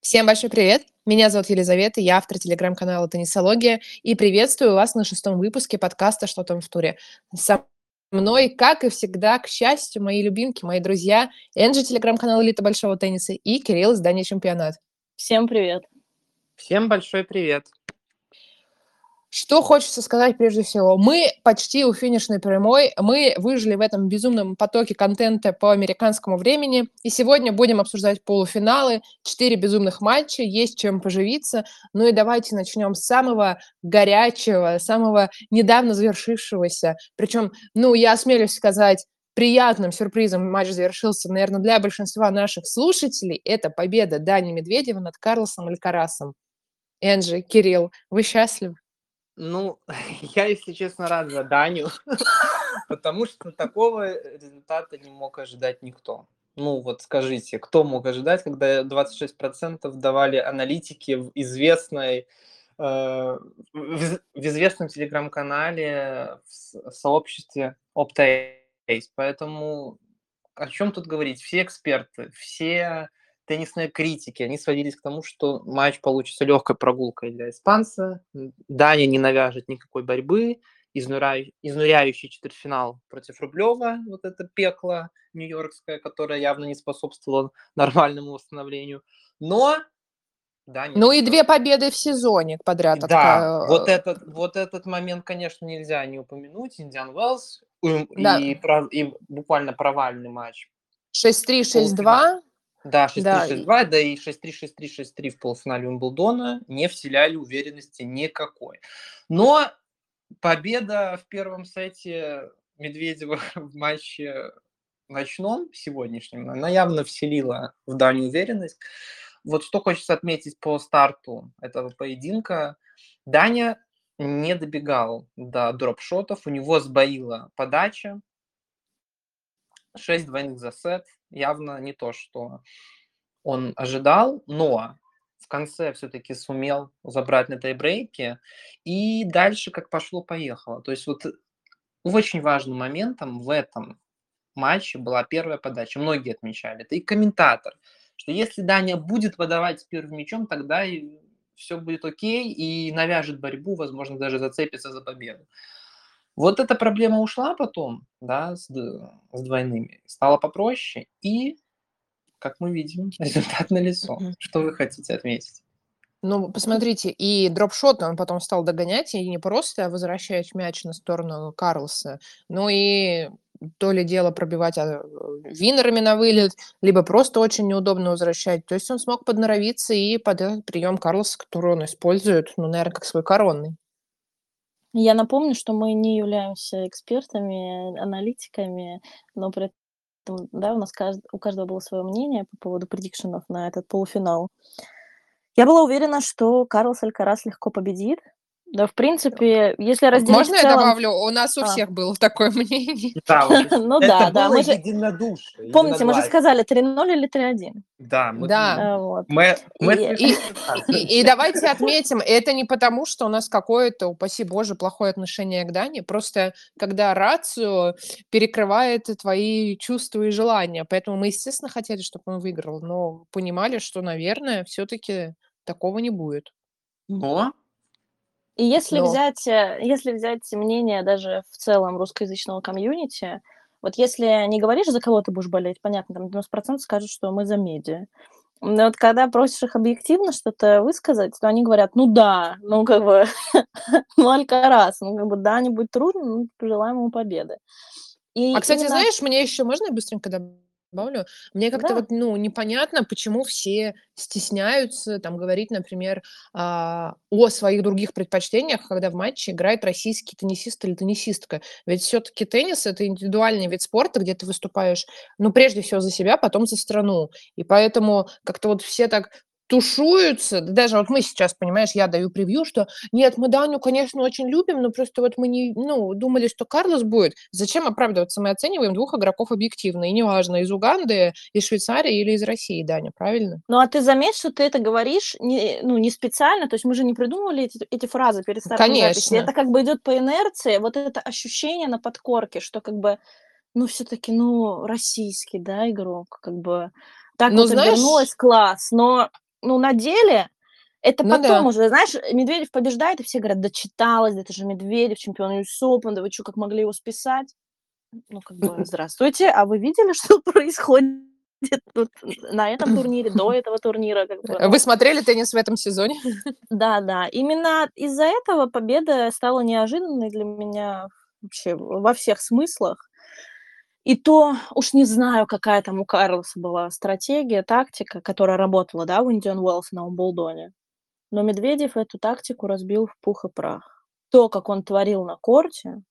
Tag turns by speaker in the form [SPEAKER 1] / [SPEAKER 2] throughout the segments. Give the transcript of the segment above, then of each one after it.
[SPEAKER 1] Всем большой привет! Меня зовут Елизавета, я автор телеграм-канала «Теннисология» и приветствую вас на шестом выпуске подкаста «Что там в туре?». Со мной, как и всегда, к счастью, мои любимки, мои друзья, Энджи, телеграм-канал «Элита большого тенниса» и Кирилл, издание «Чемпионат».
[SPEAKER 2] Всем привет!
[SPEAKER 3] Всем большой привет!
[SPEAKER 1] Что хочется сказать прежде всего? Мы почти у финишной прямой, мы выжили в этом безумном потоке контента по американскому времени, и сегодня будем обсуждать полуфиналы, четыре безумных матча, есть чем поживиться. Ну и давайте начнем с самого горячего, самого недавно завершившегося. Причем, ну, я осмелюсь сказать, приятным сюрпризом матч завершился, наверное, для большинства наших слушателей. Это победа Дани Медведева над Карлосом Алькарасом. Энджи, Кирилл, вы счастливы?
[SPEAKER 3] Ну, я, если честно, рад за Даню, потому что такого результата не мог ожидать никто. Ну вот скажите, кто мог ожидать, когда 26% давали аналитики в известной э, в, известном телеграм-канале в сообществе Optace. Поэтому о чем тут говорить? Все эксперты, все теннисные критики, они сводились к тому, что матч получится легкой прогулкой для испанца. Даня не навяжет никакой борьбы. Изнуряющий, изнуряющий четвертьфинал против Рублева, вот это пекло нью-йоркское, которое явно не способствовало нормальному восстановлению. Но
[SPEAKER 1] да, ну и две победы в сезоне подряд.
[SPEAKER 3] Да, от... вот, этот, вот этот момент, конечно, нельзя не упомянуть. Индиан Уэллс да. и, и буквально провальный матч.
[SPEAKER 1] 6-3, 6-2.
[SPEAKER 3] Да, 6-3-6-2, да. да и 6-3-6-3-6-3 в полуфинале Умблдона не вселяли уверенности никакой. Но победа в первом сете Медведева в матче ночном сегодняшнем, она явно вселила в Даню уверенность. Вот что хочется отметить по старту этого поединка. Даня не добегал до дропшотов, у него сбоила подача, 6 двойных за сет, явно не то, что он ожидал, но в конце все-таки сумел забрать на тайбрейке, и дальше как пошло-поехало. То есть вот очень важным моментом в этом матче была первая подача. Многие отмечали, это и комментатор, что если Даня будет подавать с первым мячом, тогда все будет окей, и навяжет борьбу, возможно, даже зацепится за победу. Вот эта проблема ушла потом, да, с, с двойными, стало попроще, и, как мы видим, результат налицо. Что вы хотите отметить?
[SPEAKER 1] Ну, посмотрите, и дропшот он потом стал догонять, и не просто возвращать мяч на сторону Карлса, но и то ли дело пробивать а, винерами на вылет, либо просто очень неудобно возвращать. То есть он смог подноровиться и под этот прием Карлоса, который он использует, ну, наверное, как свой коронный.
[SPEAKER 2] Я напомню, что мы не являемся экспертами, аналитиками, но при этом, да, у нас кажд... у каждого было свое мнение по поводу предикшенов на этот полуфинал. Я была уверена, что Карлос Алькарас легко победит, да, в принципе, если разделить
[SPEAKER 1] Можно я добавлю? У нас у а. всех было такое мнение.
[SPEAKER 2] Да, ну да, да. Мы же единодушие. Помните, мы же сказали 3-0 или 3-1.
[SPEAKER 3] Да,
[SPEAKER 1] мы, да. Вот. мы, мы и, и, и давайте отметим, это не потому, что у нас какое-то, упаси боже, плохое отношение к Дане, просто когда рацию перекрывает твои чувства и желания. Поэтому мы, естественно, хотели, чтобы он выиграл, но понимали, что, наверное, все-таки такого не будет.
[SPEAKER 3] Но
[SPEAKER 2] и если Но... взять, э, если взять мнение даже в целом русскоязычного комьюнити, вот если не говоришь, за кого ты будешь болеть, понятно, там 90% скажут, что мы за медиа. Но вот когда просишь их объективно что-то высказать, то они говорят, ну да, ну как бы, ну Алькарас, ну как бы да, не будет трудно, ну пожелаем ему победы.
[SPEAKER 1] И а, кстати, именно... знаешь, мне еще можно быстренько добавить? Добавлю. Мне как-то Да. вот, ну, непонятно, почему все стесняются там говорить, например, а, о своих других предпочтениях, когда в матче играет российский теннисист или теннисистка. Ведь все-таки теннис это индивидуальный вид спорта, где ты выступаешь, ну, прежде всего за себя, потом за страну. И поэтому как-то вот все так тушуются. Даже вот мы сейчас, понимаешь, я даю превью, что нет, мы Даню, конечно, очень любим, но просто вот мы не, ну, думали, что Карлос будет. Зачем оправдываться? Мы оцениваем двух игроков объективно, и неважно, из Уганды, из Швейцарии или из России, Даня, правильно?
[SPEAKER 2] Ну, а ты заметь, что ты это говоришь не, ну, не специально, то есть мы же не придумывали эти, эти фразы перед стартом
[SPEAKER 1] Конечно.
[SPEAKER 2] записи. Это как бы идет по инерции, вот это ощущение на подкорке, что как бы, ну, все-таки, ну, российский, да, игрок, как бы так ну, вот знаешь... обернулась класс, но ну, на деле это ну, потом да. уже, знаешь, Медведев побеждает, и все говорят, да читалось, это же Медведев, чемпион US Open, да вы что, как могли его списать? Ну, как бы, здравствуйте, а вы видели, что происходит тут на этом турнире, до этого турнира? Как бы?
[SPEAKER 1] Вы смотрели теннис в этом сезоне?
[SPEAKER 2] Да, да. Именно из-за этого победа стала неожиданной для меня вообще во всех смыслах. И то уж не знаю, какая там у Карлоса была стратегия, тактика, которая работала, да, у Индиан Уэллс на Умблдоне. Но Медведев эту тактику разбил в пух и прах. То, как он творил на корте,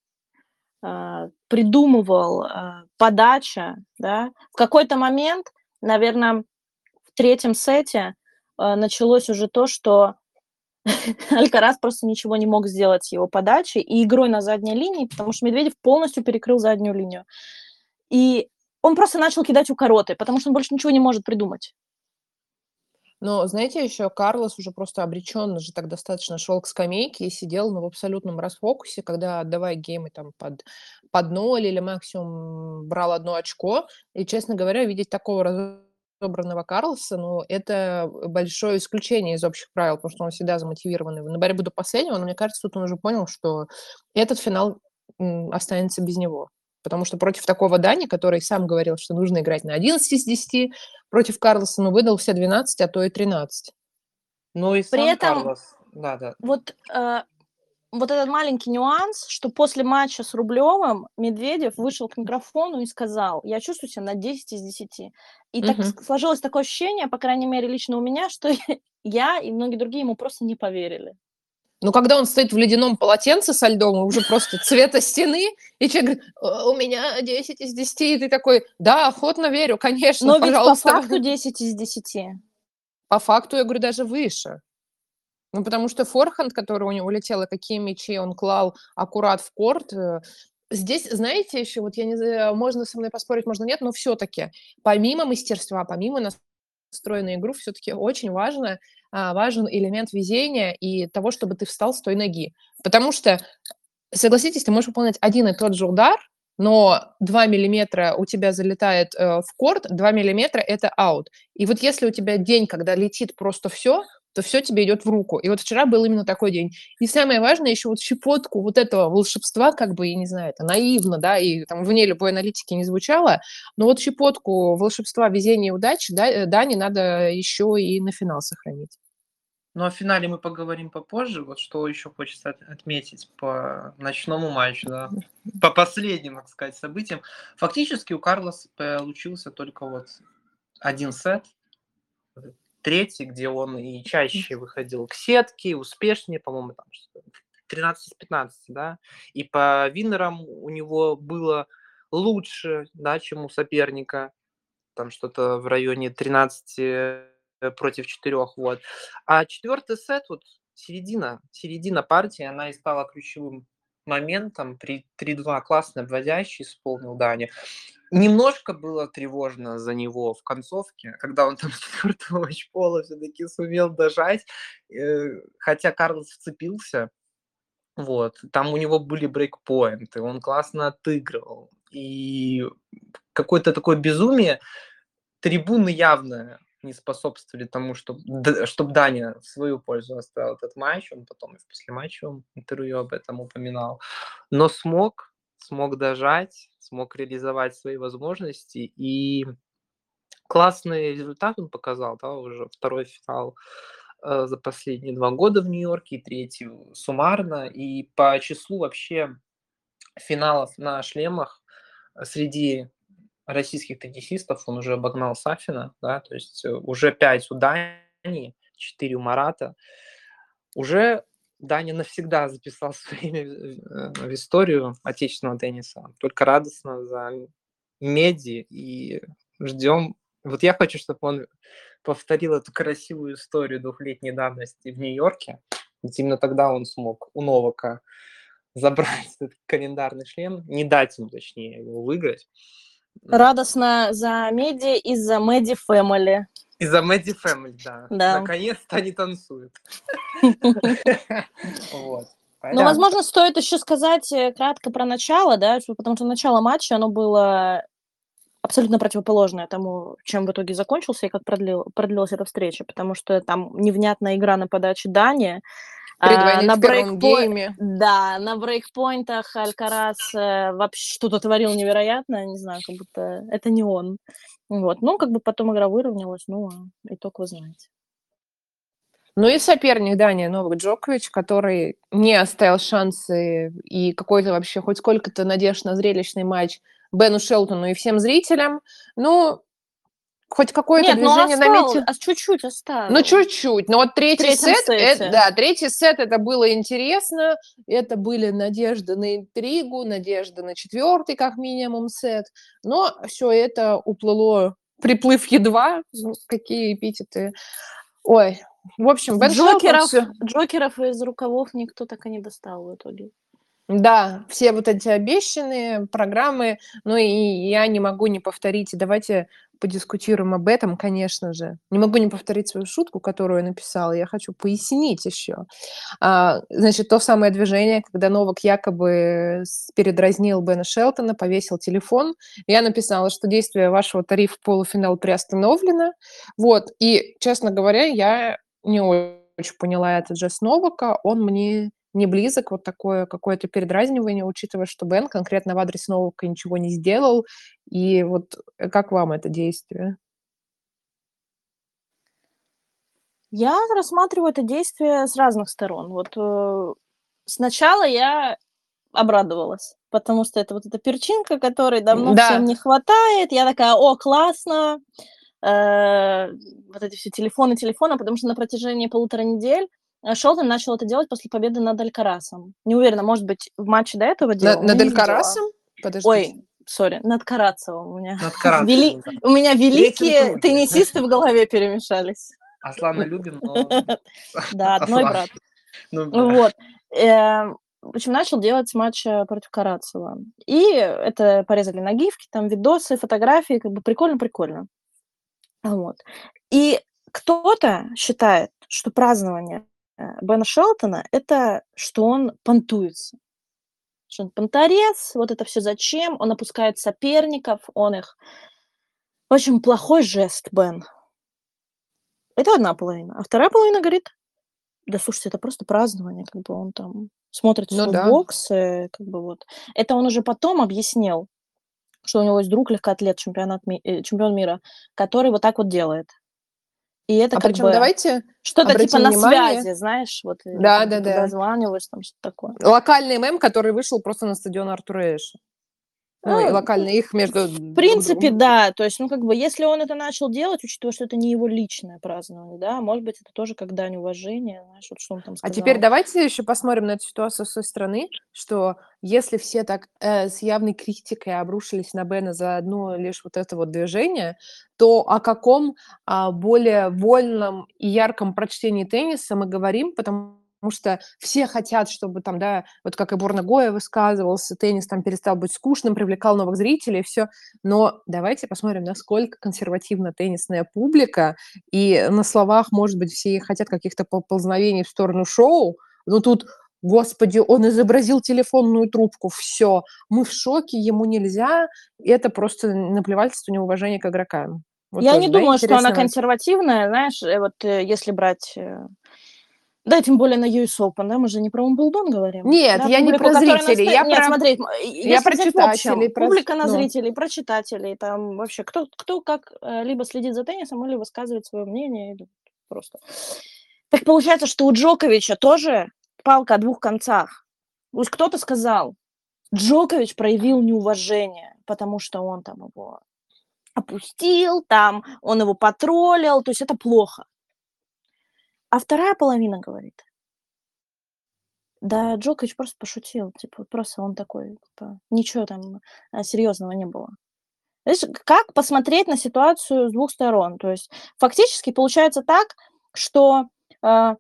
[SPEAKER 2] а, придумывал а, подача, да. В какой-то момент, наверное, в третьем сете а, началось уже то, что Алькарас просто ничего не мог сделать с его подачей и игрой на задней линии, потому что Медведев полностью перекрыл заднюю линию. И он просто начал кидать укороты, потому что он больше ничего не может придумать.
[SPEAKER 1] Но, знаете, еще Карлос уже просто обреченно же так достаточно шел к скамейке и сидел ну, в абсолютном расфокусе, когда отдавая геймы там под, под ноль или максимум брал одно очко. И, честно говоря, видеть такого разобранного Карлоса, ну, это большое исключение из общих правил, потому что он всегда замотивированный на борьбу до последнего, но мне кажется, тут он уже понял, что этот финал останется без него потому что против такого Дани, который сам говорил, что нужно играть на 11 из 10, против Карлоса, ну, выдал все 12, а то и 13.
[SPEAKER 3] Ну и
[SPEAKER 2] При этом,
[SPEAKER 3] Карлос, да, да.
[SPEAKER 2] Вот, э, вот этот маленький нюанс, что после матча с Рублевым Медведев вышел к микрофону и сказал, я чувствую себя на 10 из 10. И угу. так сложилось такое ощущение, по крайней мере, лично у меня, что я и многие другие ему просто не поверили.
[SPEAKER 1] Но когда он стоит в ледяном полотенце со льдом, уже просто цвета стены, и человек говорит, у меня 10 из 10, и ты такой, да, охотно верю, конечно,
[SPEAKER 2] Но пожалуйста. ведь по факту 10 из 10.
[SPEAKER 1] По факту, я говорю, даже выше. Ну, потому что форхенд, который у него улетел, и какие мячи он клал аккурат в корт, э, Здесь, знаете, еще вот я не знаю, можно со мной поспорить, можно нет, но все-таки помимо мастерства, помимо настроя на игру, все-таки очень важно важен элемент везения и того, чтобы ты встал с той ноги. Потому что, согласитесь, ты можешь выполнять один и тот же удар, но 2 миллиметра у тебя залетает э, в корт, 2 миллиметра – это аут. И вот если у тебя день, когда летит просто все, то все тебе идет в руку. И вот вчера был именно такой день. И самое важное еще вот щепотку вот этого волшебства, как бы, я не знаю, это наивно, да, и там вне любой аналитики не звучало, но вот щепотку волшебства, везения и удачи, да, э, да, не надо еще и на финал сохранить.
[SPEAKER 3] Ну, о финале мы поговорим попозже. Вот что еще хочется отметить по ночному матчу, да, по последним, так сказать, событиям. Фактически у Карлоса получился только вот один сет, третий, где он и чаще выходил к сетке, успешнее, по-моему, там 13 из 15, да, и по винерам у него было лучше, да, чем у соперника, там что-то в районе 13 э, против 4, вот. А четвертый сет, вот середина, середина партии, она и стала ключевым моментом при 3-2 классно обводящий исполнил Дани. Немножко было тревожно за него в концовке, когда он там с четвертого матчпола все-таки сумел дожать, э, хотя Карлос вцепился, вот, там у него были брейкпоинты, он классно отыгрывал, и какое-то такое безумие, трибуны явно не способствовали тому, чтобы, чтобы Даня в свою пользу оставил этот матч, он потом и в послематчевом интервью об этом упоминал, но смог, смог дожать, смог реализовать свои возможности, и классный результат он показал, да, уже второй финал э, за последние два года в Нью-Йорке, и третий суммарно, и по числу вообще финалов на шлемах среди российских теннисистов он уже обогнал Сафина, да, то есть э, уже 5 у Дани, 4 у Марата. Уже Даня навсегда записал свое имя э, в историю отечественного тенниса. Только радостно за Меди и ждем. Вот я хочу, чтобы он повторил эту красивую историю двухлетней давности в Нью-Йорке. Ведь именно тогда он смог у Новака забрать этот календарный шлем, не дать ему, точнее, его выиграть.
[SPEAKER 2] Радостно за Меди и за Меди Фэмили.
[SPEAKER 3] И за Мэдди Фэмили, да.
[SPEAKER 2] да.
[SPEAKER 3] Наконец-то они танцуют.
[SPEAKER 2] Вот. Ну, возможно, стоит еще сказать э, кратко про начало, да, потому что начало матча, оно было абсолютно противоположное тому, чем в итоге закончился и как продлил, продлилась эта встреча, потому что там невнятная игра на подаче Дани,
[SPEAKER 1] а, на брейкпоинте.
[SPEAKER 2] Да, на брейкпоинтах Алькарас э, вообще что-то творил невероятно, не знаю, как будто это не он. Вот. Ну, как бы потом игра выровнялась, ну, а итог вы знаете.
[SPEAKER 1] Ну и соперник Дани Новак Джокович, который не оставил шансы и какой-то вообще хоть сколько-то надежд на зрелищный матч Бену Шелтону и всем зрителям. Ну, хоть какое-то Нет, ну, движение ну,
[SPEAKER 2] наметил. А чуть-чуть оставил.
[SPEAKER 1] Ну, чуть-чуть. Но вот третий сет, это, да, третий сет, это было интересно. Это были надежды на интригу, надежды на четвертый, как минимум, сет. Но все это уплыло, приплыв едва. Ну, какие эпитеты. Ой, в общем,
[SPEAKER 2] Бен Джокеров, Джокеров из рукавов никто так и не достал в итоге.
[SPEAKER 1] Да, все вот эти обещанные программы, ну и я не могу не повторить, давайте подискутируем об этом, конечно же. Не могу не повторить свою шутку, которую я написала, я хочу пояснить еще. А, значит, то самое движение, когда Новак якобы передразнил Бена Шелтона, повесил телефон, я написала, что действие вашего тарифа полуфинал приостановлено, вот, и, честно говоря, я не очень поняла этот жест Новака, он мне не близок, вот такое какое-то передразнивание, учитывая, что Бен конкретно в адрес Новака ничего не сделал. И вот э, как вам это действие?
[SPEAKER 2] Я рассматриваю это действие с разных сторон. Вот э, сначала я обрадовалась, потому что это вот эта перчинка, которой давно да. всем не хватает. Я такая, о, классно, э, вот эти все телефоны, телефоны, потому что на протяжении полутора недель Э, Шелдон начал это делать после победы над Алькарасом. Не уверена, может быть, в матче до этого делал.
[SPEAKER 1] На, над Алькарасом?
[SPEAKER 2] Подождите. Ой, сори, над Карацевым у меня. Над Карацевым, Вели... да. У меня великие теннисисты в голове перемешались.
[SPEAKER 3] Аслана любим, но...
[SPEAKER 2] Да, одной брат. Ну вот. Эм, в общем, начал делать матч э, против Карацева. И это порезали на гифки, там видосы, фотографии, как бы прикольно-прикольно. Вот. И кто-то считает, что празднование Бена Шелтона, это что он понтуется. Что он понторез, вот это все зачем, он опускает соперников, он их... В общем, плохой жест, Бен. Это одна половина. А вторая половина говорит, да слушайте, это просто празднование, как бы он там смотрит ну, да. боксы, как бы вот. Это он уже потом объяснил, что у него есть друг легкоатлет, чемпионат, э, чемпион мира, который вот так вот делает. И это а как бы
[SPEAKER 1] давайте
[SPEAKER 2] что-то типа на внимание. связи, знаешь, вот
[SPEAKER 1] да, да, да.
[SPEAKER 2] дозваниваешь, там что-то такое.
[SPEAKER 1] Локальный мем, который вышел просто на стадион Артура Эша. Ну, и локально их между...
[SPEAKER 2] В принципе, да. То есть, ну, как бы, если он это начал делать, учитывая, что это не его личное празднование, да, может быть, это тоже как дань уважения, знаешь, вот что он там сказал.
[SPEAKER 1] А теперь давайте еще посмотрим на эту ситуацию с той стороны, что если все так э, с явной критикой обрушились на Бена за одно лишь вот это вот движение, то о каком а, более вольном и ярком прочтении тенниса мы говорим, потому потому что все хотят, чтобы там, да, вот как и Борнагоя высказывался, теннис там перестал быть скучным, привлекал новых зрителей, все. Но давайте посмотрим, насколько консервативна теннисная публика, и на словах, может быть, все хотят каких-то поползновений в сторону шоу, но тут Господи, он изобразил телефонную трубку, все, мы в шоке, ему нельзя, это просто наплевательство, неуважение к игрокам.
[SPEAKER 2] Вот Я тоже, не да, думаю, что она консервативная, знаешь, э, вот э, если брать э, да, тем более на US Open, да, мы же не про Умблдон говорим.
[SPEAKER 1] Нет,
[SPEAKER 2] да,
[SPEAKER 1] я публику, не про зрителей, я
[SPEAKER 2] Нет,
[SPEAKER 1] про...
[SPEAKER 2] смотри, я про читателей. Про... Публика на ну. зрителей, про читателей, там вообще кто, кто как э, либо следит за теннисом, или высказывает свое мнение, или просто... Так получается, что у Джоковича тоже палка о двух концах. Пусть кто-то сказал, Джокович проявил неуважение, потому что он там его опустил, там он его потроллил, то есть это плохо. А вторая половина говорит: Да, Джокович просто пошутил, типа, просто он такой, типа, ничего там, а, серьезного не было. Знаешь, как посмотреть на ситуацию с двух сторон? То есть фактически получается так, что, а,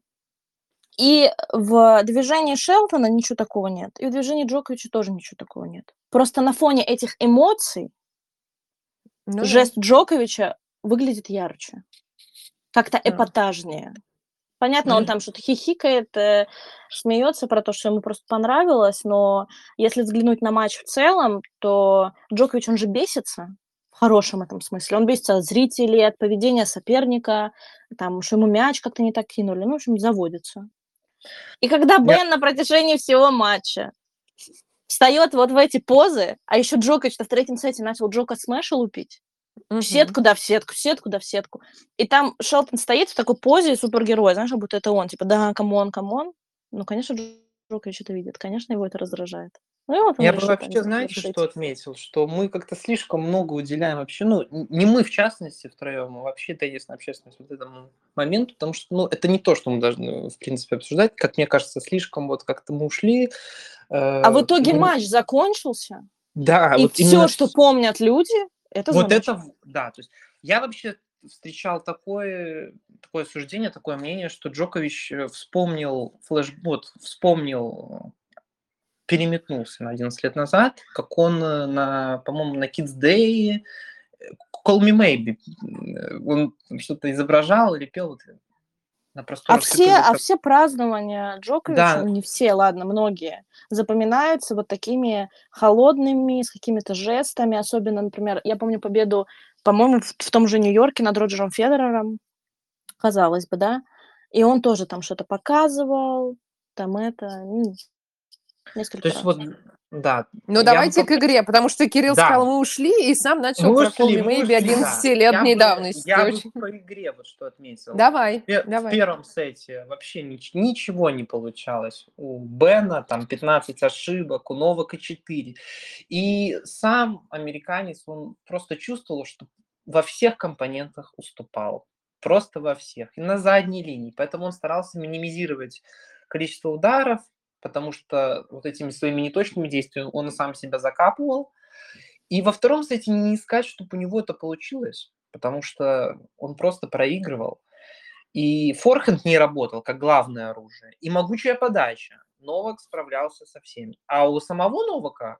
[SPEAKER 2] и в движении Шелтона ничего такого нет, и в движении Джоковича тоже ничего такого нет. Просто на фоне этих эмоций Ну да. жест Джоковича выглядит ярче, как-то Да. эпатажнее. Понятно, он там что-то хихикает, э, смеется про то, что ему просто понравилось, но если взглянуть на матч в целом, то Джокович, он же бесится в хорошем этом смысле. Он бесится от зрителей, от поведения соперника, там, что ему мяч как-то не так кинули. Ну, в общем, заводится. И когда Бен Я... на протяжении всего матча встает вот в эти позы, а еще Джокович в третьем сете начал Джока смеша лупить, в сетку, да, в сетку, в сетку, да, в сетку. И там Шелтон стоит в такой позе супергероя, знаешь, как будто это он, типа, да, come on, come on. Ну, конечно, Джокович это видит, конечно, его это раздражает. Ну,
[SPEAKER 3] вот Я бы вообще, знаете, решить. что отметил? Что мы как-то слишком много уделяем вообще, ну, не мы в частности втроем, а вообще теннисная общественность вот этому моменту, потому что, ну, это не то, что мы должны, в принципе, обсуждать. Как мне кажется, слишком вот как-то мы ушли.
[SPEAKER 2] Э, а в итоге ну, матч закончился?
[SPEAKER 3] Да.
[SPEAKER 2] И вот все, именно... что помнят люди, это
[SPEAKER 3] Вот это, да, то есть я вообще встречал такое, такое суждение, такое мнение, что Джокович э, вспомнил флешбот, вспомнил переметнулся на 11 лет назад, как он э, на, по-моему, на Kids Day э, Call Me Maybe, он что-то изображал или пел
[SPEAKER 2] на а все, а все празднования Джоковича, да. не все, ладно, многие, запоминаются вот такими холодными, с какими-то жестами, особенно, например, я помню победу, по-моему, в, в том же Нью-Йорке над Роджером Федерером, казалось бы, да, и он тоже там что-то показывал, там это, ну, Несколько
[SPEAKER 3] То есть раз. вот, да.
[SPEAKER 1] Ну, давайте бы... к игре, потому что Кирилл да. сказал, мы ушли, и сам начал мы про ушли, Maybe 11-летней да. давности.
[SPEAKER 3] Я бы по игре вот что отметил.
[SPEAKER 1] Давай,
[SPEAKER 3] в,
[SPEAKER 1] давай.
[SPEAKER 3] В первом сете вообще нич- ничего не получалось. У Бена там 15 ошибок, у Новака 4. И сам американец, он просто чувствовал, что во всех компонентах уступал. Просто во всех. И на задней линии. Поэтому он старался минимизировать количество ударов, потому что вот этими своими неточными действиями он сам себя закапывал. И во втором сете не искать, чтобы у него это получилось, потому что он просто проигрывал. И форхенд не работал как главное оружие. И могучая подача. Новак справлялся со всеми. А у самого Новака,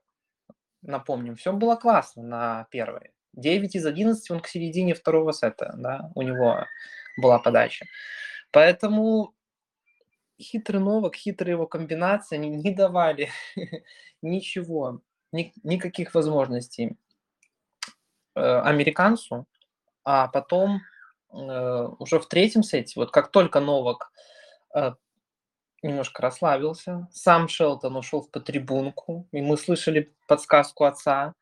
[SPEAKER 3] напомним, все было классно на первой. 9 из 11 он к середине второго сета, да, у него была подача. Поэтому хитрый Новак, хитрые его комбинации, они не давали ничего, ни, никаких возможностей э, американцу. А потом э, уже в третьем сете, вот как только Новак э, немножко расслабился, сам Шелтон ушел в потрибунку, и мы слышали подсказку отца,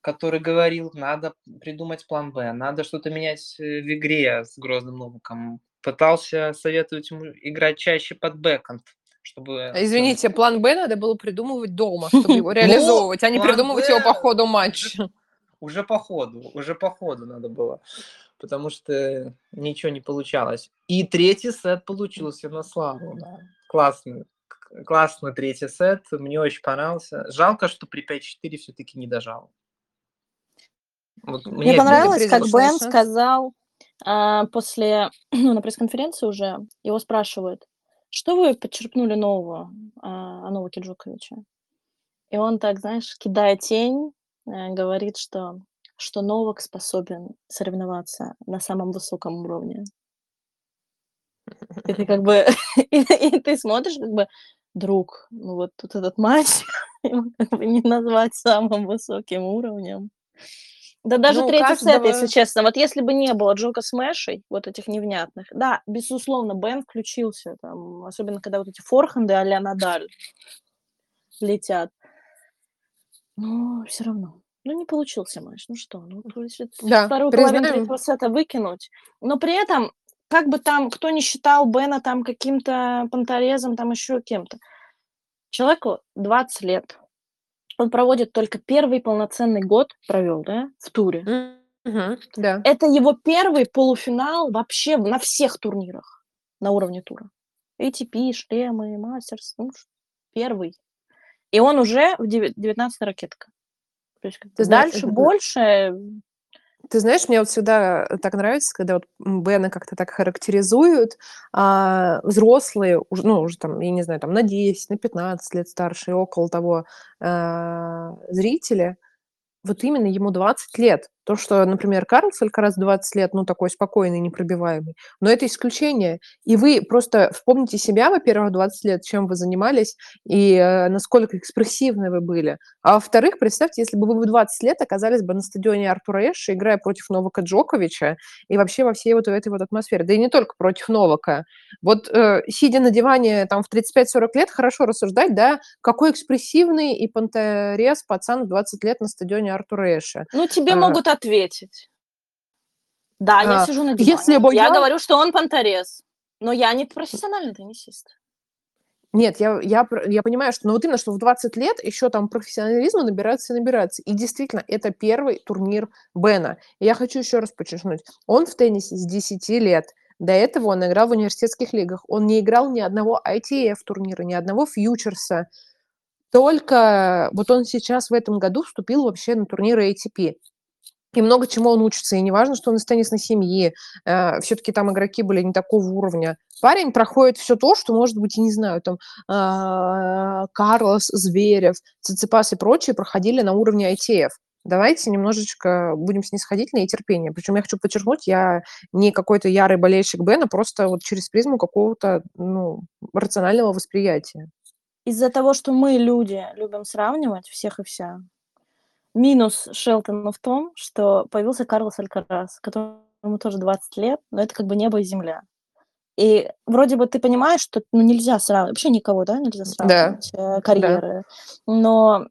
[SPEAKER 3] который говорил, надо придумать план Б, надо что-то менять э, в игре с Грозным Новаком, пытался советовать ему играть чаще под бэкэнд, чтобы...
[SPEAKER 1] А, извините, план Б надо было придумывать дома, чтобы его реализовывать, а не придумывать его по ходу матча.
[SPEAKER 3] Уже по ходу, уже по ходу надо было, потому что ничего не получалось. И третий сет получился на славу. Классный, классный третий сет, мне очень понравился. Жалко, что при 5-4 все-таки не дожал.
[SPEAKER 2] Вот мне, мне понравилось, как Бен сказал, а, после, ну, на пресс-конференции уже его спрашивают, что вы подчеркнули нового а, о Новаке Джоковиче? И он так, знаешь, кидая тень, э, говорит, что, что Новак способен соревноваться на самом высоком уровне. И ты как бы, и, и ты смотришь, как бы, друг, ну вот тут этот матч, его как бы не назвать самым высоким уровнем. Да даже ну, третий каждого... сет, если честно. Вот если бы не было Джока Смэшей, вот этих невнятных, да, безусловно, Бен включился, там, особенно когда вот эти форхенды а-ля Надаль летят. Но все равно. Ну, не получился матч. Ну что, ну, да, вторую половину третьего сета выкинуть. Но при этом, как бы там, кто не считал Бена там каким-то понторезом, там еще кем-то, человеку 20 лет он проводит только первый полноценный год провел, да, в туре.
[SPEAKER 1] Mm-hmm. Да.
[SPEAKER 2] Это его первый полуфинал вообще на всех турнирах на уровне тура. ATP, шлемы, мастерс, ну, первый. И он уже в 19 ракетка. То есть как Ты дальше, больше
[SPEAKER 1] ты знаешь, мне вот всегда э, так нравится, когда вот Бена как-то так характеризуют, а взрослые, ну, уже там, я не знаю, там на 10, на 15 лет старше, около того, а, зрители, вот именно ему 20 лет. То, что, например, Карлс Алькарас 20 лет, ну, такой спокойный, непробиваемый. Но это исключение. И вы просто вспомните себя, во-первых, 20 лет, чем вы занимались, и э, насколько экспрессивны вы были. А во-вторых, представьте, если бы вы в 20 лет оказались бы на стадионе Артура Эша, играя против Новака Джоковича, и вообще во всей вот этой вот атмосфере. Да и не только против Новака. Вот э, сидя на диване там в 35-40 лет, хорошо рассуждать, да, какой экспрессивный и понторез пацан в 20 лет на стадионе Артура Эша.
[SPEAKER 2] Ну, тебе а, могут ответить. Да, я а, сижу на диване.
[SPEAKER 1] Если бы
[SPEAKER 2] я... я говорю, что он понторез, но я не профессиональный теннисист.
[SPEAKER 1] Нет, я, я, я понимаю, что ну, вот именно, что в 20 лет еще там профессионализма набирается и набирается. И действительно, это первый турнир Бена. И я хочу еще раз подчеркнуть. Он в теннисе с 10 лет. До этого он играл в университетских лигах. Он не играл ни одного ITF турнира, ни одного фьючерса. Только вот он сейчас в этом году вступил вообще на турниры ATP и много чему он учится. И не важно, что он из теннисной семьи, э, все-таки там игроки были не такого уровня. Парень проходит все то, что, может быть, и не знаю, там э, Карлос, Зверев, Циципас и прочие проходили на уровне ITF. Давайте немножечко будем снисходительны и терпения. Причем я хочу подчеркнуть, я не какой-то ярый болельщик Бена, просто вот через призму какого-то ну, рационального восприятия.
[SPEAKER 2] Из-за того, что мы, люди, любим сравнивать всех и вся, Минус Шелтона в том, что появился Карлос Алькарас, которому тоже 20 лет, но это как бы небо и земля. И вроде бы ты понимаешь, что ну, нельзя сравнивать, вообще никого, да, нельзя сравнивать да. э, карьеры, да. но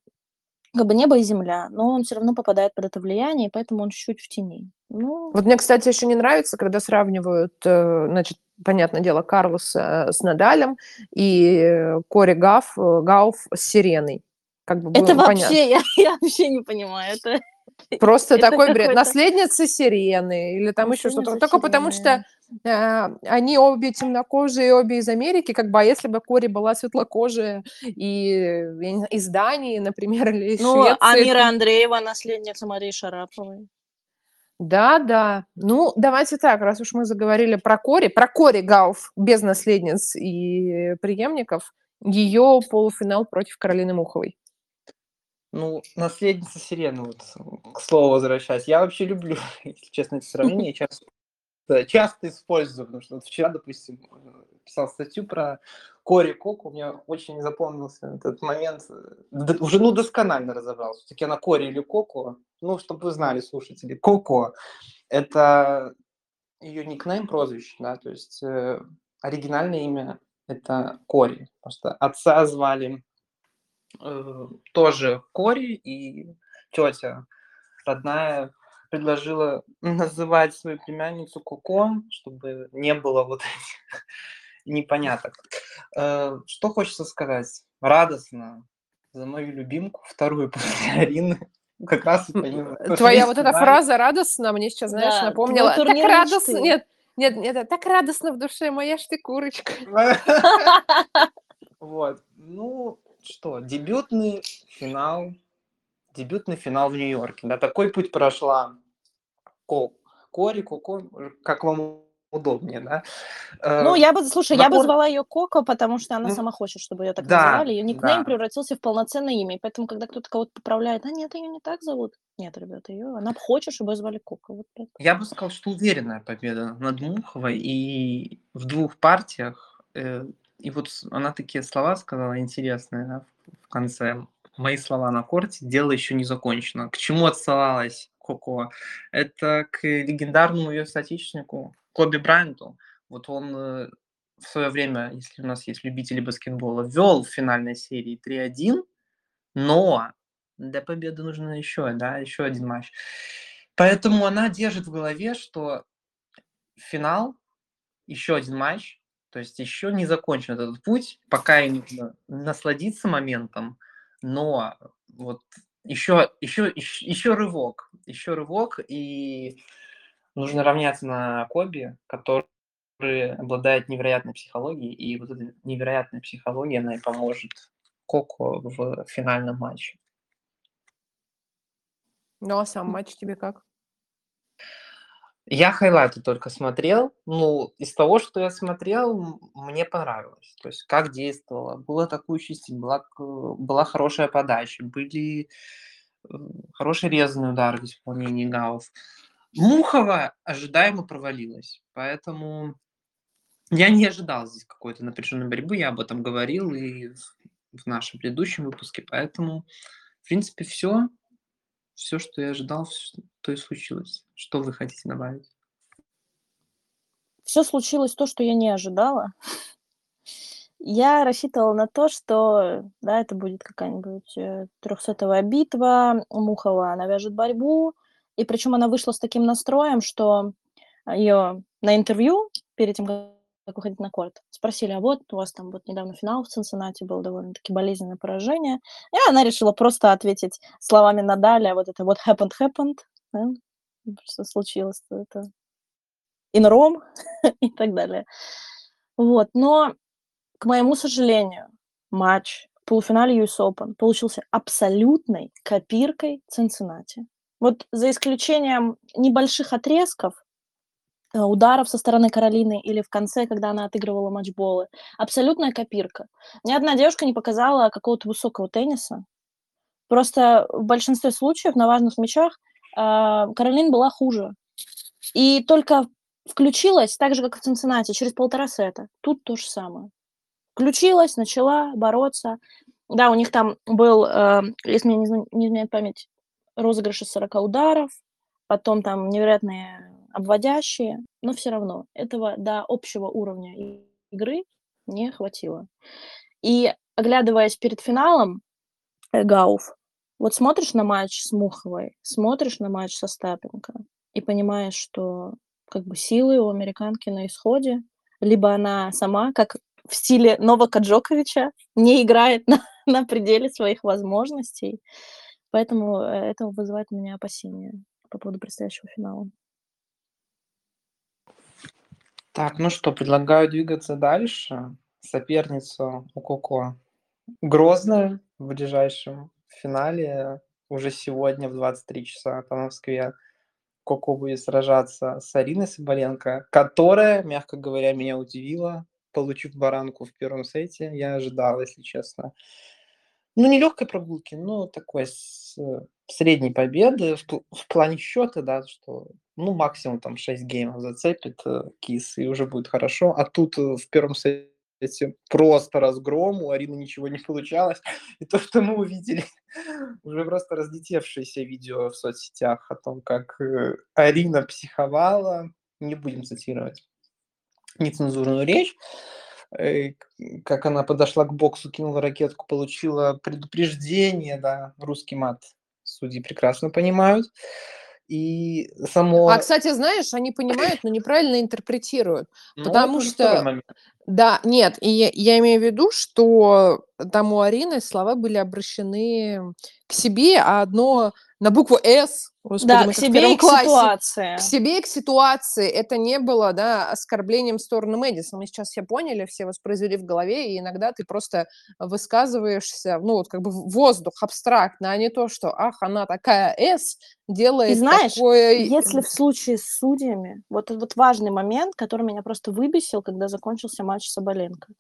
[SPEAKER 2] как бы небо и земля, но он все равно попадает под это влияние, и поэтому он чуть-чуть в тени.
[SPEAKER 1] Ну... Вот мне, кстати, еще не нравится, когда сравнивают, э, значит, понятное дело, Карлоса с Надалем и Кори Гав, э, Гауф с Сиреной.
[SPEAKER 2] Как бы это вообще, я, я вообще не понимаю. Это,
[SPEAKER 1] Просто это такой бред. Наследница сирены или там еще что-то. Только потому что э, они обе темнокожие, обе из Америки, как бы, а если бы Кори была светлокожая и из Дании, например, или из
[SPEAKER 2] ну, Швеции... Амира Андреева, наследница Марии Шараповой.
[SPEAKER 1] Да, да. Ну, давайте так, раз уж мы заговорили про Кори, про Кори Гауф без наследниц и преемников, ее полуфинал против Каролины Муховой.
[SPEAKER 3] Ну, наследница сирены, вот, к слову возвращаясь. Я вообще люблю, если честно, эти сравнения. Часто, часто использую, потому что вот вчера, допустим, писал статью про Кори Коку. Мне очень запомнился этот момент. Уже, ну, досконально разобрался. Все-таки она Кори или Коко. Ну, чтобы вы знали, слушатели. Коко – это ее никнейм, прозвище, да, то есть э, оригинальное имя – это Кори. Просто отца звали Э, тоже Кори и тетя родная предложила называть свою племянницу Коко, чтобы не было вот этих непоняток. Э, что хочется сказать? Радостно за мою любимку, вторую после Арины. Как раз
[SPEAKER 1] Твоя вот эта фраза радостно мне сейчас, знаешь, да, напомнила. Так радостно, нет, нет, нет, так радостно в душе, моя ж ты курочка.
[SPEAKER 3] Вот, ну, что, дебютный финал, дебютный финал в Нью-Йорке. Да, такой путь прошла Ко, Кори, Коко, как вам удобнее, да?
[SPEAKER 2] Э, ну, я бы, слушай, Напор... я бы звала ее Коко, потому что она ну, сама хочет, чтобы ее так да, называли. Ее никнейм да. превратился в полноценное имя, и поэтому, когда кто-то кого-то поправляет, а нет, ее не так зовут. Нет, ребята, ее, она хочет, чтобы ее звали Коко. Вот это.
[SPEAKER 3] Я бы сказал, что уверенная победа над Муховой, и в двух партиях э, и вот она такие слова сказала интересные да, в конце. Мои слова на корте, дело еще не закончено. К чему отсылалась Коко? Это к легендарному ее соотечественнику Коби Брайанту. Вот он э, в свое время, если у нас есть любители баскетбола, вел в финальной серии 3-1, но для победы нужно еще, да, еще один матч. Поэтому она держит в голове, что финал, еще один матч, то есть еще не закончен этот путь, пока и нужно насладиться моментом, но вот еще, еще, еще, еще рывок, еще рывок, и нужно равняться на Коби, который обладает невероятной психологией, и вот эта невероятная психология, она и поможет Коко в финальном матче.
[SPEAKER 1] Ну, а сам матч тебе как?
[SPEAKER 3] Я хайлайты только смотрел. Ну, из того, что я смотрел, мне понравилось. То есть, как действовало. Был атакующий стиль, была, была хорошая подача, были хороший резанный удар в исполнении Гауф. Мухова ожидаемо провалилась, поэтому я не ожидал здесь какой-то напряженной борьбы, я об этом говорил и в нашем предыдущем выпуске, поэтому, в принципе, все, все, что я ожидал, то и случилось. Что вы хотите добавить?
[SPEAKER 2] Все случилось то, что я не ожидала. Я рассчитывала на то, что, да, это будет какая-нибудь э, трехсетовая битва, Мухова навяжет борьбу, и причем она вышла с таким настроем, что ее на интервью перед тем, как выходить на корт, спросили, а вот у вас там вот недавно финал в Цинциннати был довольно-таки болезненное поражение, и она решила просто ответить словами Надаля, вот это вот happened, happened, да? что случилось, это in Rome и так далее. Вот, но к моему сожалению, матч в полуфинале US Open получился абсолютной копиркой Цинциннати. Вот за исключением небольших отрезков, ударов со стороны Каролины или в конце, когда она отыгрывала матчболы. Абсолютная копирка. Ни одна девушка не показала какого-то высокого тенниса. Просто в большинстве случаев на важных мячах э, Каролин была хуже. И только включилась, так же, как в Цинциннати, через полтора сета. Тут то же самое включилась, начала бороться. Да, у них там был, э, если мне не, не изменяет память, розыгрыш из 40 ударов, потом там невероятные обводящие, но все равно этого до общего уровня игры не хватило. И оглядываясь перед финалом, э, Гауф, вот смотришь на матч с Муховой, смотришь на матч со Стапенко и понимаешь, что как бы силы у американки на исходе, либо она сама, как в стиле Новака Джоковича, не играет на, на пределе своих возможностей. Поэтому э, это вызывает у меня опасения по поводу предстоящего финала.
[SPEAKER 3] Так, ну что, предлагаю двигаться дальше. Соперницу у Коко Грозная в ближайшем финале уже сегодня в 23 часа по Москве. Коко будет сражаться с Ариной Соболенко, которая, мягко говоря, меня удивила получив баранку в первом сете, я ожидал, если честно. Ну, не легкой прогулки, но такой с, средней победы в, в плане счета, да, что ну, максимум там 6 геймов зацепит э, Кис, и уже будет хорошо. А тут э, в первом сете просто разгром, у Арины ничего не получалось. И то, что мы увидели, уже просто разлетевшееся видео в соцсетях о том, как э, Арина психовала, не будем цитировать нецензурную речь, как она подошла к боксу, кинула ракетку, получила предупреждение, да, русский мат судьи прекрасно понимают. И само...
[SPEAKER 1] А, кстати, знаешь, они понимают, но неправильно интерпретируют. Ну, потому что... Да, нет, и я, я имею в виду, что там у Арины слова были обращены к себе, а одно на букву «С»,
[SPEAKER 2] Господи, да, к себе и к классе, ситуации.
[SPEAKER 1] К себе и к ситуации. Это не было, да, оскорблением в сторону Мэдисона. Мы сейчас все поняли, все воспроизвели в голове, и иногда ты просто высказываешься, ну, вот как бы воздух абстрактно, а не то, что, ах, она такая «С», делает и
[SPEAKER 2] знаешь,
[SPEAKER 1] такое...
[SPEAKER 2] если в случае с судьями, вот вот важный момент, который меня просто выбесил, когда закончился матч Соболенко.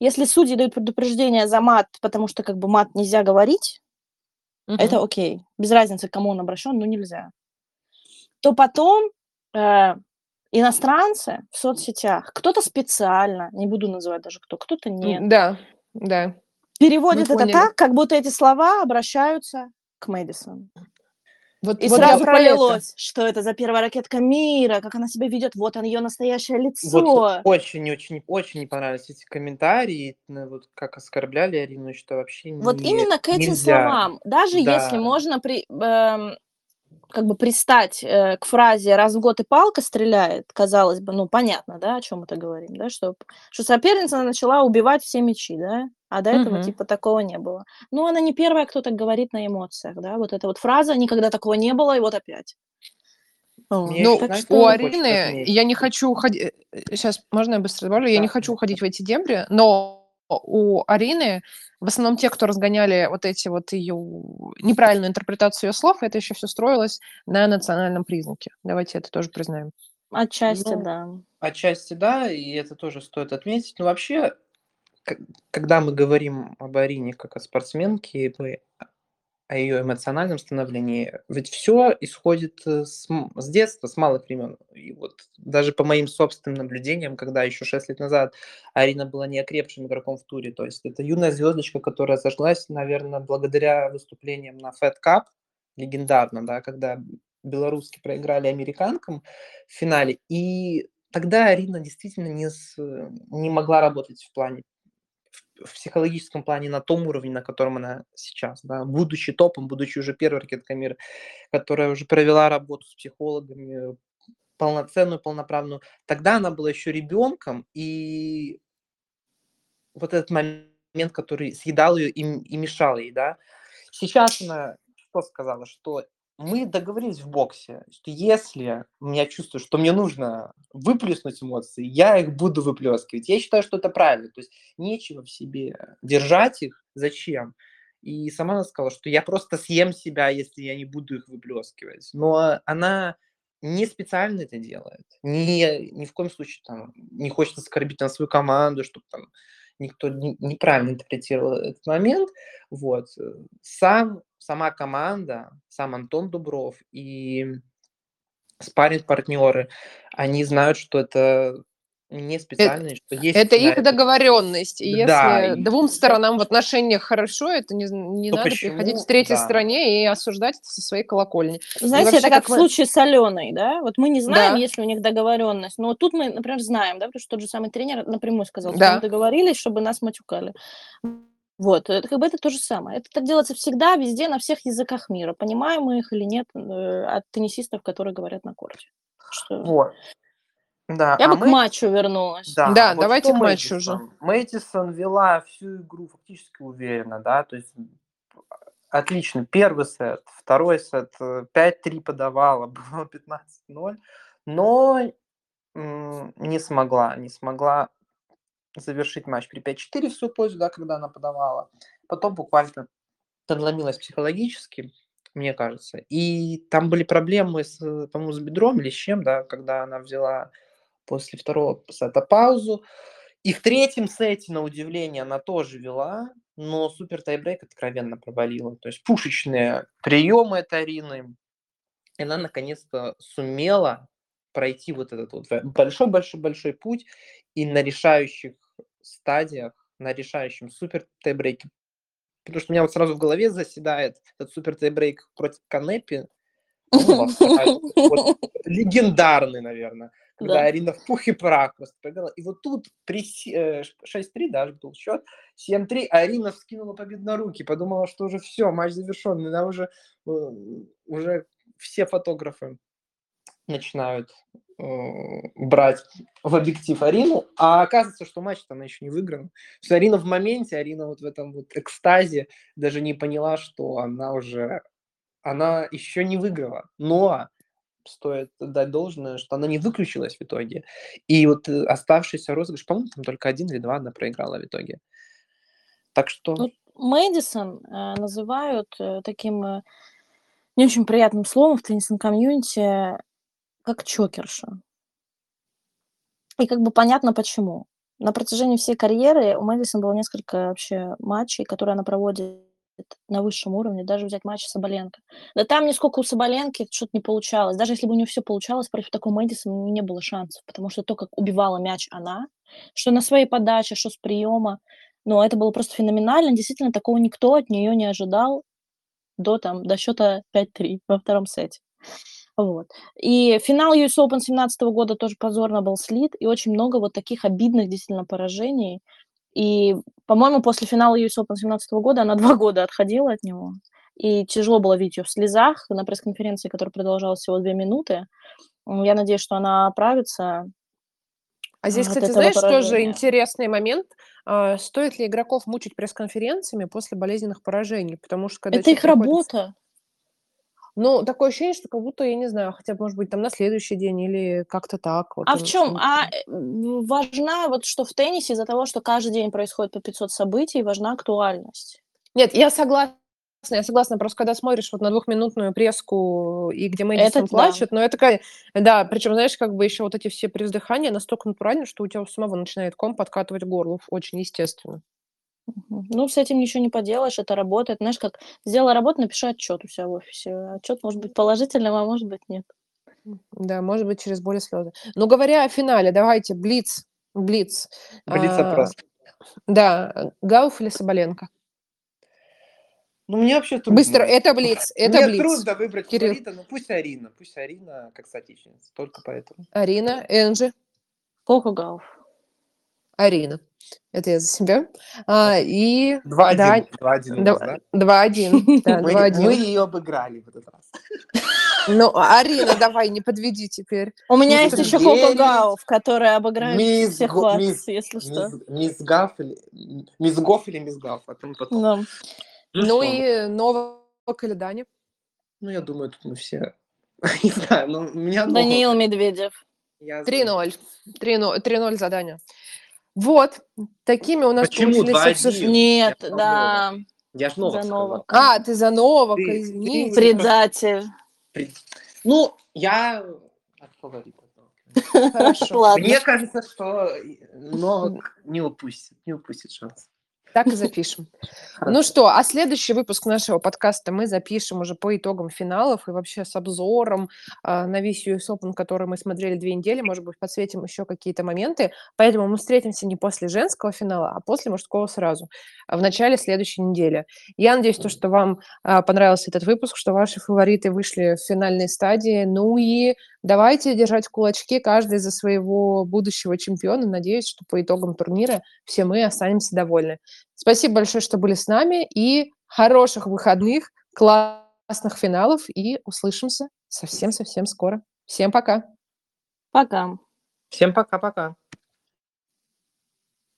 [SPEAKER 2] Если судьи дают предупреждение за мат, потому что как бы мат нельзя говорить, Мгм. это окей. Без разницы, к кому он обращен, но нельзя. То потом э, иностранцы в соцсетях, кто-то специально, не буду называть даже кто, кто-то нет,
[SPEAKER 1] Да, да.
[SPEAKER 2] переводит это так, как будто эти слова обращаются к Мэдисон. Вот, и вот сразу пролилось, это. что это за первая ракетка мира, как она себя ведет, вот он ее настоящее лицо.
[SPEAKER 3] Вот очень, очень, очень не понравились эти комментарии, вот как оскорбляли Арину, что вообще
[SPEAKER 2] Вот не, именно к этим нельзя. словам, даже да. если можно при, э, как бы пристать э, к фразе «раз в год и палка стреляет», казалось бы, ну, понятно, да, о чем мы-то говорим, да, что, что соперница начала убивать все мечи, да, а до этого, угу. типа, такого не было. Ну, она не первая, кто так говорит на эмоциях, да, вот эта вот фраза «никогда такого не было, и вот опять».
[SPEAKER 1] ну, у Арины, я не хочу уходить, сейчас, можно я быстро добавлю, да. я не хочу уходить в эти дебри, но у Арины в основном те, кто разгоняли вот эти вот ее неправильную интерпретацию ее слов, это еще все строилось на национальном признаке. Давайте это тоже признаем.
[SPEAKER 2] Отчасти, ну, да.
[SPEAKER 3] Отчасти, да, и это тоже стоит отметить. Но вообще, когда мы говорим об Арине как о спортсменке, мы о ее эмоциональном становлении. Ведь все исходит э, с, с детства, с малых времен. И вот даже по моим собственным наблюдениям, когда еще 6 лет назад Арина была не окрепшим игроком в туре, то есть это юная звездочка, которая зажглась, наверное, благодаря выступлениям на Fed Cup, легендарно, да, когда белорусские проиграли американкам в финале. И тогда Арина действительно не, с, не могла работать в плане в психологическом плане на том уровне, на котором она сейчас, да, будучи топом, будучи уже первой ракеткой мира, которая уже провела работу с психологами полноценную, полноправную. Тогда она была еще ребенком, и вот этот момент, который съедал ее и, и мешал ей, да. Сейчас она что сказала, что мы договорились в боксе, что если я чувствую, что мне нужно выплеснуть эмоции, я их буду выплескивать. Я считаю, что это правильно. То есть нечего в себе держать их. Зачем? И сама она сказала, что я просто съем себя, если я не буду их выплескивать. Но она не специально это делает. Ни, ни в коем случае там, не хочет оскорбить на свою команду, чтобы там никто не, неправильно интерпретировал этот момент. Вот. Сам сама команда, сам Антон Дубров и спарринг партнеры, они знают, что это не специально, это,
[SPEAKER 1] что есть... Это их договоренность. И если да, двум и... сторонам в отношениях хорошо, это не, не надо почему? приходить в третьей да. стороне и осуждать это со своей колокольни.
[SPEAKER 2] Знаете, это как, как в случае с Аленой, да? Вот мы не знаем, да. есть ли у них договоренность, но тут мы, например, знаем, да, потому что тот же самый тренер напрямую сказал, что да. мы договорились, чтобы нас матюкали. Вот, это как бы это то же самое. Это так делается всегда, везде, на всех языках мира. Понимаем мы их или нет э, от теннисистов, которые говорят на корте.
[SPEAKER 3] Что... Вот. Да,
[SPEAKER 2] Я а бы мы... к матчу вернулась.
[SPEAKER 1] Да, да вот давайте к матчу уже.
[SPEAKER 3] Мэтисон вела всю игру фактически уверенно, да, то есть отлично. Первый сет, второй сет 5-3 э, подавала, было 15-0, но не смогла, не смогла завершить матч при 5-4 в свою пользу, да, когда она подавала. Потом буквально надломилась психологически, мне кажется. И там были проблемы, с, по-моему, с бедром или с чем, да, когда она взяла после второго сета паузу. И в третьем сете, на удивление, она тоже вела, но супер тайбрейк откровенно провалила. То есть пушечные приемы от Арины. И она наконец-то сумела пройти вот этот вот большой-большой-большой путь и на решающих стадиях, на решающем супер тайбрейке. Потому что у меня вот сразу в голове заседает этот супер тайбрейк против Канепи. Вот, легендарный, наверное. Когда да. Арина в пух и прах просто проиграла. И вот тут при 6-3, э, да, был счет, 7-3, Арина вскинула победу на руки, подумала, что уже все, матч завершен. Она уже, э, уже все фотографы начинают брать в объектив Арину, а оказывается, что матч-то она еще не выиграна. Что Арина в моменте, Арина вот в этом вот экстазе даже не поняла, что она уже, она еще не выиграла. Но стоит дать должное, что она не выключилась в итоге. И вот э, оставшийся розыгрыш, по-моему, там только один или два она проиграла в итоге. Так что... Ну,
[SPEAKER 2] Мэдисон э, называют э, таким не очень приятным словом в теннисном комьюнити как чокерша. И как бы понятно почему. На протяжении всей карьеры у Мэдисон было несколько вообще матчей, которые она проводит на высшем уровне, даже взять матч Соболенко. Да там нисколько у Соболенки что-то не получалось. Даже если бы у нее все получалось, против такой Мэдисон не было шансов, потому что то, как убивала мяч она, что на своей подаче, что с приема, ну, это было просто феноменально. Действительно, такого никто от нее не ожидал до, там, до счета 5-3 во втором сете. Вот. И финал US Open 17 года тоже позорно был слит, и очень много вот таких обидных действительно поражений. И, по-моему, после финала US Open 17 года она два года отходила от него. И тяжело было видеть ее в слезах на пресс-конференции, которая продолжалась всего две минуты. Я надеюсь, что она оправится.
[SPEAKER 1] А здесь, кстати, знаешь, поражения. тоже интересный момент. А, стоит ли игроков мучить пресс-конференциями после болезненных поражений? Потому что
[SPEAKER 2] когда это их работа.
[SPEAKER 1] Ну, такое ощущение, что как будто, я не знаю, хотя бы, может быть, там на следующий день или как-то так.
[SPEAKER 2] Вот, а в чем? А э, важна вот что в теннисе из-за того, что каждый день происходит по 500 событий, важна актуальность.
[SPEAKER 1] Нет, я согласна. Я согласна, просто когда смотришь вот на двухминутную преску, и где Мэдисон плачет, да. но это такая, да, причем, знаешь, как бы еще вот эти все превздыхания настолько натуральны, что у тебя у самого начинает ком подкатывать горло, очень естественно.
[SPEAKER 2] Ну, с этим ничего не поделаешь, это работает. Знаешь, как сделала работу, напиши отчет у себя в офисе. Отчет может быть положительным, а может быть нет.
[SPEAKER 1] Да, может быть, через боль и слезы. Ну, говоря о финале, давайте, Блиц. Блиц.
[SPEAKER 3] Блиц-опрос.
[SPEAKER 1] А, да, Гауф или Соболенко?
[SPEAKER 3] Ну, мне вообще трудно.
[SPEAKER 1] Быстро, это Блиц, это
[SPEAKER 3] мне
[SPEAKER 1] Блиц.
[SPEAKER 3] трудно выбрать
[SPEAKER 1] Кирилл.
[SPEAKER 3] фаворита, но пусть Арина. Пусть Арина как соотечественница, только поэтому.
[SPEAKER 1] Арина, Энджи,
[SPEAKER 2] Коко Гауф.
[SPEAKER 1] Арина. Это я за себя. А, и...
[SPEAKER 3] Два
[SPEAKER 1] Да,
[SPEAKER 3] один. Два один. у нас,
[SPEAKER 1] да,
[SPEAKER 3] да?
[SPEAKER 1] 2-1. Да,
[SPEAKER 3] Мы,
[SPEAKER 1] 2-1.
[SPEAKER 3] мы ее обыграли в этот раз.
[SPEAKER 1] Ну, Арина, давай, не подведи теперь.
[SPEAKER 2] У меня
[SPEAKER 3] Ну,
[SPEAKER 2] есть еще. Коко Гауф, которая обыграет
[SPEAKER 3] Мисс
[SPEAKER 2] всех вас, если что.
[SPEAKER 3] Мисс, Гаф или... Мисс Гоф или мисс Гаф, а потом.
[SPEAKER 2] Да.
[SPEAKER 1] Ну,
[SPEAKER 3] что?
[SPEAKER 1] и Новак или.
[SPEAKER 3] Ну, я думаю, тут мы все... Не знаю, но у меня...
[SPEAKER 2] Даниил Медведев.
[SPEAKER 3] Я за-
[SPEAKER 1] 3-0. 3-0 3-0 задание. Вот, такими у нас
[SPEAKER 3] Почему
[SPEAKER 1] получились
[SPEAKER 3] 2-1?
[SPEAKER 1] обсуж-
[SPEAKER 2] Нет,
[SPEAKER 3] Я
[SPEAKER 2] да.
[SPEAKER 3] Я ж Новак
[SPEAKER 2] За
[SPEAKER 3] сказал.
[SPEAKER 2] Новака.
[SPEAKER 1] А, ты за Новака,
[SPEAKER 3] Ты-
[SPEAKER 1] извини.
[SPEAKER 3] ты-
[SPEAKER 2] Предатель.
[SPEAKER 3] При- Ну, я.
[SPEAKER 1] Хорошо.
[SPEAKER 2] Ладно.
[SPEAKER 3] Мне кажется, что Новак не упустит, не упустит шанс.
[SPEAKER 1] Так и запишем. Ну что, а следующий выпуск нашего подкаста мы запишем уже по итогам финалов и вообще с обзором а, на весь US Open, который мы смотрели две недели. Может быть, подсветим еще какие-то моменты. Поэтому мы встретимся не после женского финала, а после мужского сразу, в начале следующей недели. Я надеюсь, то, что вам а, понравился этот выпуск, что ваши фавориты вышли в финальной стадии. Ну и давайте держать кулачки каждый за своего будущего чемпиона. Надеюсь, что по итогам турнира все мы останемся довольны. Спасибо большое, что были с нами, и хороших выходных, классных финалов, и услышимся совсем-совсем скоро. Всем пока!
[SPEAKER 2] Пока.
[SPEAKER 3] Всем пока-пока.